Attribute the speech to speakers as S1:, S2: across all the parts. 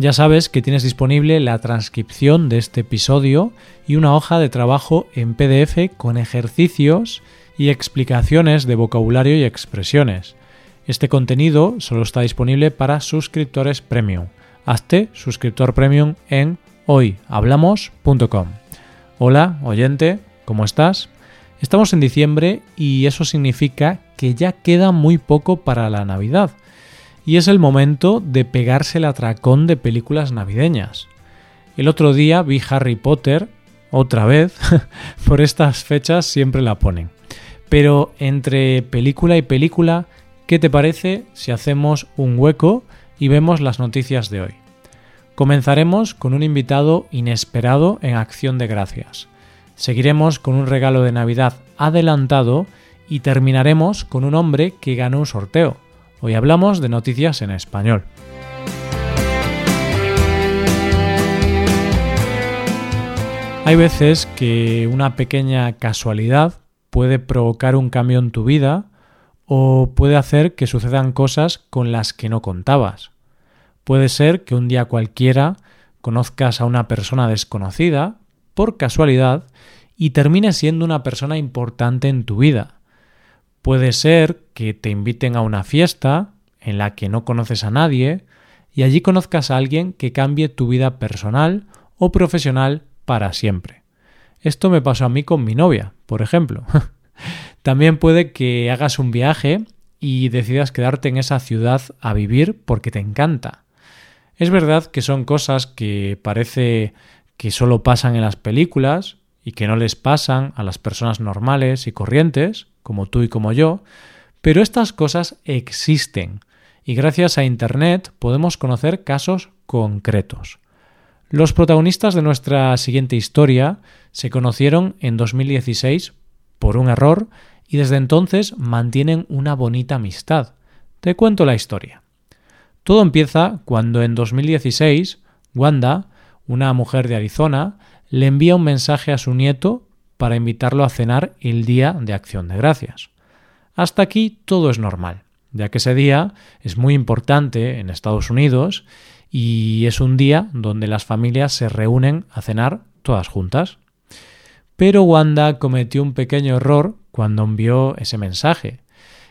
S1: Ya sabes que tienes disponible la transcripción de este episodio y una hoja de trabajo en PDF con ejercicios y explicaciones de vocabulario y expresiones. Este contenido solo está disponible para suscriptores premium. Hazte suscriptor premium en hoyhablamos.com. Hola, oyente, ¿cómo estás? Estamos en diciembre y eso significa que ya queda muy poco para la Navidad y es el momento de pegarse el atracón de películas navideñas. El otro día vi Harry Potter, otra vez, por estas fechas siempre la ponen. Pero entre película y película, ¿qué te parece si hacemos un hueco y vemos las noticias de hoy? Comenzaremos con un invitado inesperado en Acción de Gracias. Seguiremos con un regalo de Navidad adelantado y terminaremos con un hombre que ganó un sorteo. Hoy hablamos de noticias en español. Hay veces que una pequeña casualidad puede provocar un cambio en tu vida o puede hacer que sucedan cosas con las que no contabas. Puede ser que un día cualquiera conozcas a una persona desconocida, por casualidad, y termine siendo una persona importante en tu vida. Puede ser que te inviten a una fiesta en la que no conoces a nadie y allí conozcas a alguien que cambie tu vida personal o profesional para siempre. Esto me pasó a mí con mi novia, por ejemplo. También puede que hagas un viaje y decidas quedarte en esa ciudad a vivir porque te encanta. Es verdad que son cosas que parece que solo pasan en las películas y que no les pasan a las personas normales y corrientes, como tú y como yo, pero estas cosas existen y gracias a Internet podemos conocer casos concretos. Los protagonistas de nuestra siguiente historia se conocieron en 2016 por un error y desde entonces mantienen una bonita amistad. Te cuento la historia. Todo empieza cuando en 2016 Wanda, una mujer de Arizona, le envía un mensaje a su nieto para invitarlo a cenar el día de acción de gracias. Hasta aquí todo es normal, ya que ese día es muy importante en Estados Unidos y es un día donde las familias se reúnen a cenar todas juntas. Pero Wanda cometió un pequeño error cuando envió ese mensaje,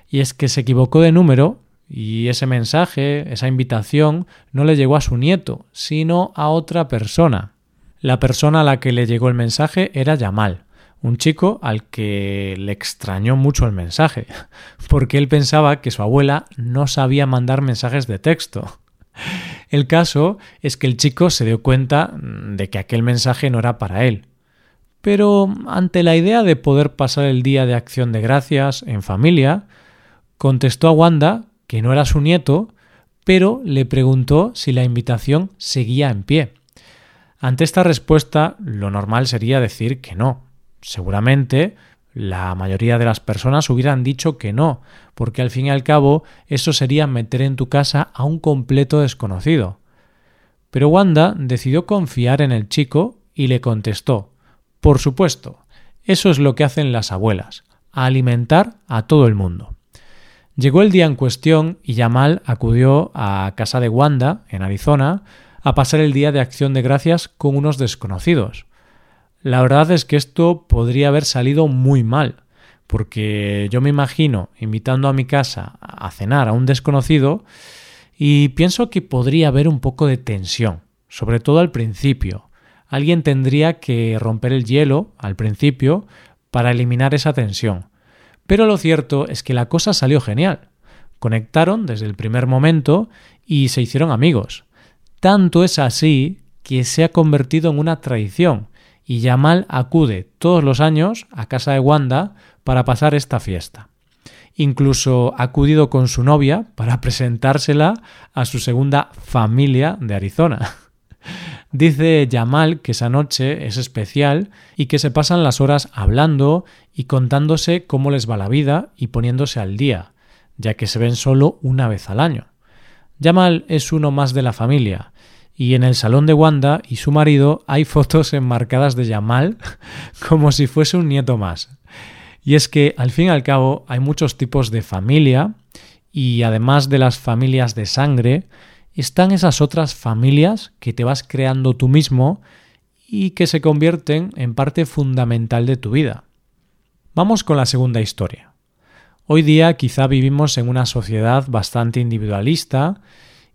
S1: y es que se equivocó de número y ese mensaje, esa invitación, no le llegó a su nieto, sino a otra persona. La persona a la que le llegó el mensaje era Yamal, un chico al que le extrañó mucho el mensaje, porque él pensaba que su abuela no sabía mandar mensajes de texto. El caso es que el chico se dio cuenta de que aquel mensaje no era para él. Pero ante la idea de poder pasar el día de acción de gracias en familia, contestó a Wanda que no era su nieto, pero le preguntó si la invitación seguía en pie. Ante esta respuesta, lo normal sería decir que no, seguramente la mayoría de las personas hubieran dicho que no, porque al fin y al cabo eso sería meter en tu casa a un completo desconocido. Pero Wanda decidió confiar en el chico y le contestó Por supuesto, eso es lo que hacen las abuelas, alimentar a todo el mundo. Llegó el día en cuestión y Yamal acudió a casa de Wanda, en Arizona, a pasar el día de acción de gracias con unos desconocidos. La verdad es que esto podría haber salido muy mal, porque yo me imagino invitando a mi casa a cenar a un desconocido y pienso que podría haber un poco de tensión, sobre todo al principio. Alguien tendría que romper el hielo al principio para eliminar esa tensión. Pero lo cierto es que la cosa salió genial. Conectaron desde el primer momento y se hicieron amigos. Tanto es así que se ha convertido en una tradición y Yamal acude todos los años a casa de Wanda para pasar esta fiesta. Incluso ha acudido con su novia para presentársela a su segunda familia de Arizona. Dice Yamal que esa noche es especial y que se pasan las horas hablando y contándose cómo les va la vida y poniéndose al día, ya que se ven solo una vez al año. Yamal es uno más de la familia, y en el salón de Wanda y su marido hay fotos enmarcadas de Yamal como si fuese un nieto más. Y es que, al fin y al cabo, hay muchos tipos de familia, y además de las familias de sangre, están esas otras familias que te vas creando tú mismo y que se convierten en parte fundamental de tu vida. Vamos con la segunda historia. Hoy día quizá vivimos en una sociedad bastante individualista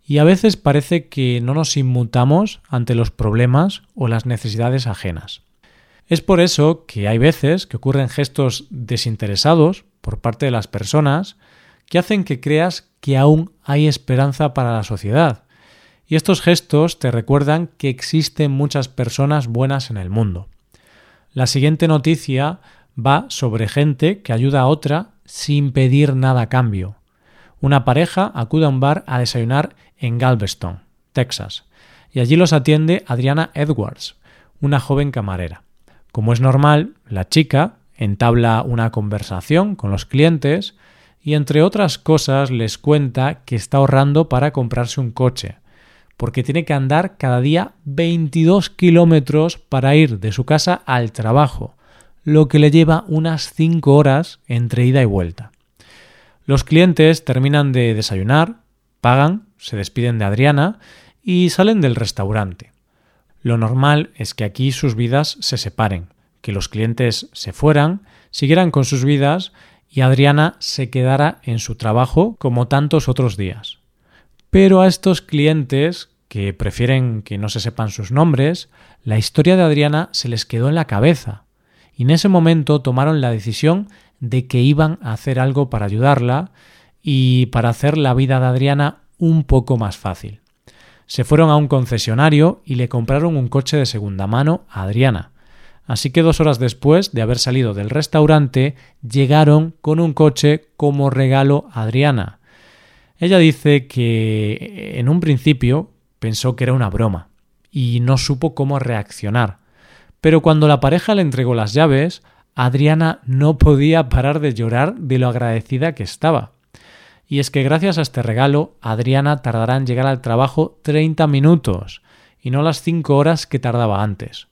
S1: y a veces parece que no nos inmutamos ante los problemas o las necesidades ajenas. Es por eso que hay veces que ocurren gestos desinteresados por parte de las personas que hacen que creas que aún hay esperanza para la sociedad. Y estos gestos te recuerdan que existen muchas personas buenas en el mundo. La siguiente noticia va sobre gente que ayuda a otra sin pedir nada a cambio. Una pareja acude a un bar a desayunar en Galveston, Texas, y allí los atiende Adriana Edwards, una joven camarera. Como es normal, la chica entabla una conversación con los clientes y entre otras cosas les cuenta que está ahorrando para comprarse un coche, porque tiene que andar cada día 22 kilómetros para ir de su casa al trabajo, lo que le lleva unas 5 horas entre ida y vuelta. Los clientes terminan de desayunar, pagan, se despiden de Adriana y salen del restaurante. Lo normal es que aquí sus vidas se separen, que los clientes se fueran, siguieran con sus vidas y Adriana se quedara en su trabajo como tantos otros días. Pero a estos clientes, que prefieren que no se sepan sus nombres, la historia de Adriana se les quedó en la cabeza, y en ese momento tomaron la decisión de que iban a hacer algo para ayudarla y para hacer la vida de Adriana un poco más fácil. Se fueron a un concesionario y le compraron un coche de segunda mano a Adriana, Así que dos horas después de haber salido del restaurante, llegaron con un coche como regalo a Adriana. Ella dice que en un principio pensó que era una broma y no supo cómo reaccionar. Pero cuando la pareja le entregó las llaves, Adriana no podía parar de llorar de lo agradecida que estaba. Y es que gracias a este regalo, Adriana tardará en llegar al trabajo 30 minutos y no las 5 horas que tardaba antes.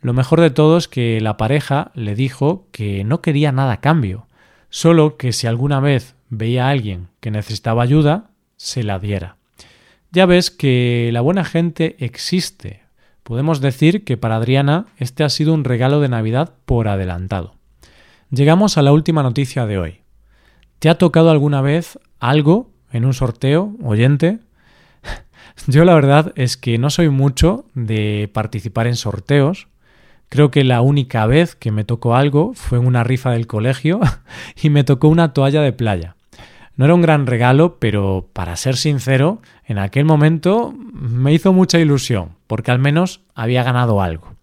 S1: Lo mejor de todo es que la pareja le dijo que no quería nada a cambio, solo que si alguna vez veía a alguien que necesitaba ayuda, se la diera. Ya ves que la buena gente existe. Podemos decir que para Adriana este ha sido un regalo de Navidad por adelantado. Llegamos a la última noticia de hoy. ¿Te ha tocado alguna vez algo en un sorteo, oyente? Yo la verdad es que no soy mucho de participar en sorteos, Creo que la única vez que me tocó algo fue en una rifa del colegio y me tocó una toalla de playa. No era un gran regalo, pero para ser sincero, en aquel momento me hizo mucha ilusión, porque al menos había ganado algo.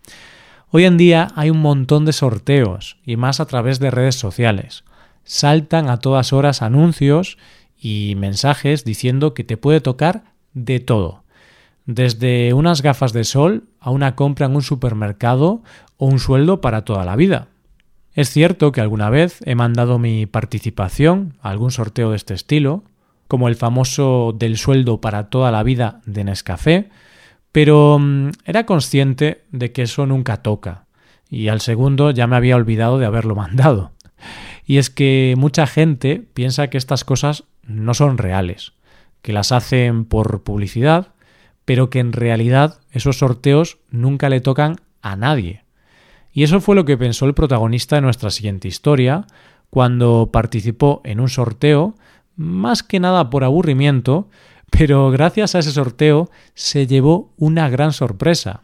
S1: Hoy en día hay un montón de sorteos, y más a través de redes sociales. Saltan a todas horas anuncios y mensajes diciendo que te puede tocar de todo desde unas gafas de sol a una compra en un supermercado o un sueldo para toda la vida. Es cierto que alguna vez he mandado mi participación a algún sorteo de este estilo, como el famoso del sueldo para toda la vida de Nescafé, pero mm, era consciente de que eso nunca toca, y al segundo ya me había olvidado de haberlo mandado. Y es que mucha gente piensa que estas cosas no son reales, que las hacen por publicidad pero que en realidad esos sorteos nunca le tocan a nadie. Y eso fue lo que pensó el protagonista de nuestra siguiente historia cuando participó en un sorteo, más que nada por aburrimiento, pero gracias a ese sorteo se llevó una gran sorpresa.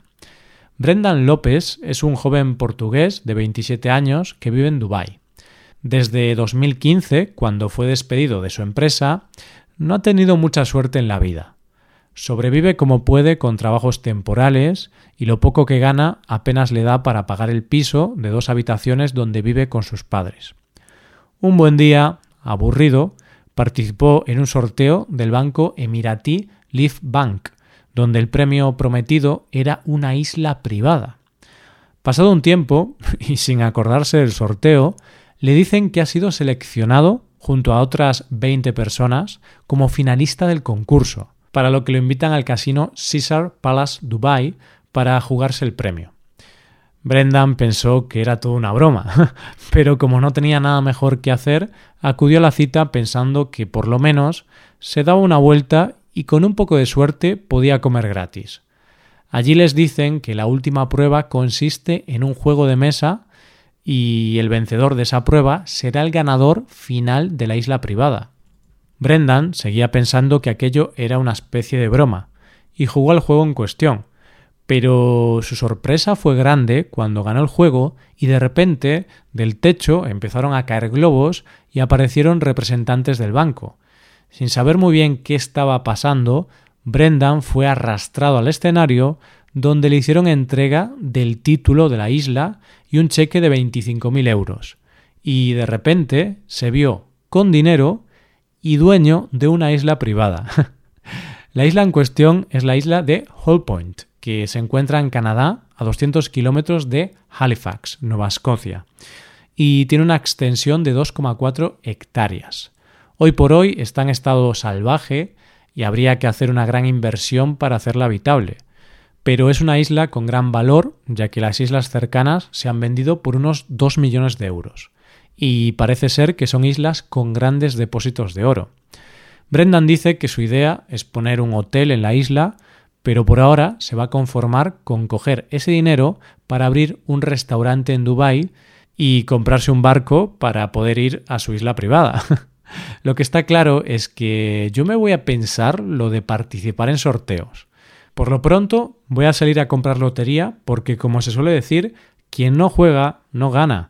S1: Brendan López es un joven portugués de 27 años que vive en Dubái. Desde 2015, cuando fue despedido de su empresa, no ha tenido mucha suerte en la vida. Sobrevive como puede con trabajos temporales y lo poco que gana apenas le da para pagar el piso de dos habitaciones donde vive con sus padres. Un buen día, aburrido, participó en un sorteo del banco emiratí Leaf Bank, donde el premio prometido era una isla privada. Pasado un tiempo, y sin acordarse del sorteo, le dicen que ha sido seleccionado junto a otras 20 personas como finalista del concurso, para lo que lo invitan al casino Caesar Palace Dubai para jugarse el premio. Brendan pensó que era toda una broma, pero como no tenía nada mejor que hacer, acudió a la cita pensando que por lo menos se daba una vuelta y con un poco de suerte podía comer gratis. Allí les dicen que la última prueba consiste en un juego de mesa y el vencedor de esa prueba será el ganador final de la isla privada. Brendan seguía pensando que aquello era una especie de broma y jugó al juego en cuestión, pero su sorpresa fue grande cuando ganó el juego y de repente del techo empezaron a caer globos y aparecieron representantes del banco. Sin saber muy bien qué estaba pasando, Brendan fue arrastrado al escenario donde le hicieron entrega del título de la isla y un cheque de 25.000 euros. Y de repente se vio con dinero y dueño de una isla privada. la isla en cuestión es la isla de Hall Point, que se encuentra en Canadá, a 200 kilómetros de Halifax, Nueva Escocia, y tiene una extensión de 2,4 hectáreas. Hoy por hoy está en estado salvaje y habría que hacer una gran inversión para hacerla habitable, pero es una isla con gran valor, ya que las islas cercanas se han vendido por unos 2 millones de euros, y parece ser que son islas con grandes depósitos de oro. Brendan dice que su idea es poner un hotel en la isla pero por ahora se va a conformar con coger ese dinero para abrir un restaurante en Dubái y comprarse un barco para poder ir a su isla privada. lo que está claro es que yo me voy a pensar lo de participar en sorteos. Por lo pronto voy a salir a comprar lotería porque como se suele decir, quien no juega no gana.